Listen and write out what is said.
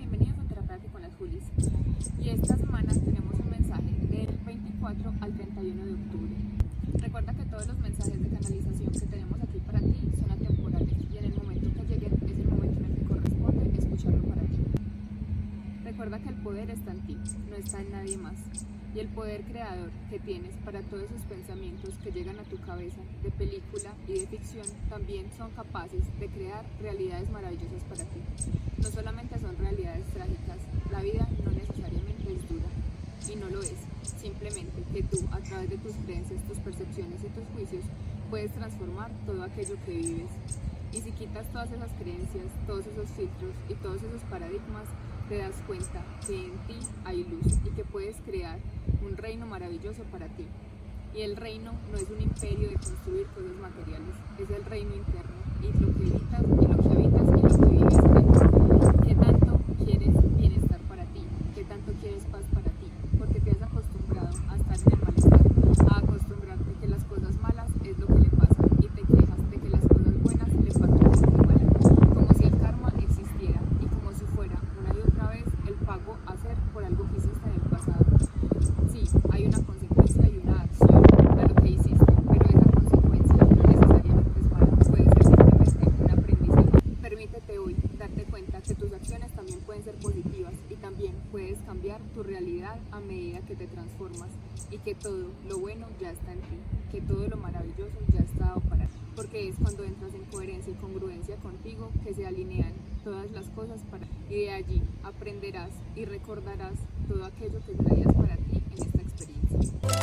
bienvenidos a Terapia con las Julis. Y esta semana tenemos un mensaje del 24 al 31 de octubre. Recuerda que todos los mensajes de canalización que tenemos aquí para ti son atemporales y en el momento que lleguen es el momento en el que corresponde escucharlo para ti. Recuerda que el poder está en ti, no está en nadie más. Y el poder creador que tienes para todos esos pensamientos que llegan a tu cabeza de película y de ficción también son capaces de crear realidades maravillosas para ti. No solamente son realidades trágicas, la vida no necesariamente es dura y no lo es. Simplemente que tú, a través de tus creencias, tus percepciones y tus juicios, puedes transformar todo aquello que vives. Y si quitas todas esas creencias, todos esos filtros y todos esos paradigmas, te das cuenta que en ti hay luz y que puedes crear un reino maravilloso para ti. Y el reino no es un imperio de construir cosas materiales, es el reino interno y lo que evitas y lo que habitas y lo que vives. ¿Qué tanto quieres bienestar para ti? ¿Qué tanto quieres paz para ti? Porque te has acostumbrado a estar en el malestar, a acostumbrarte que las cosas malas es lo que le pasa y te quejas de que las cosas buenas le pasan igual, como si el karma existiera y como si fuera una y otra vez el pago a hacer por algo que hiciste en el pasado. Sí, hay una consecuencia y una acción a lo que hiciste, pero esa consecuencia no necesariamente es mala, puede ser simplemente un aprendizaje. Permítete hoy darte cuenta que tus acciones también pueden ser positivas y también puedes cambiar tu realidad a medida que te transformas y que todo lo bueno ya está en ti, que todo lo maravilloso ya está dado para ti, porque es cuando entras en coherencia y congruencia contigo que se alinean todas las cosas para y de allí aprenderás y recordarás todo aquello que traías para ti en esta experiencia.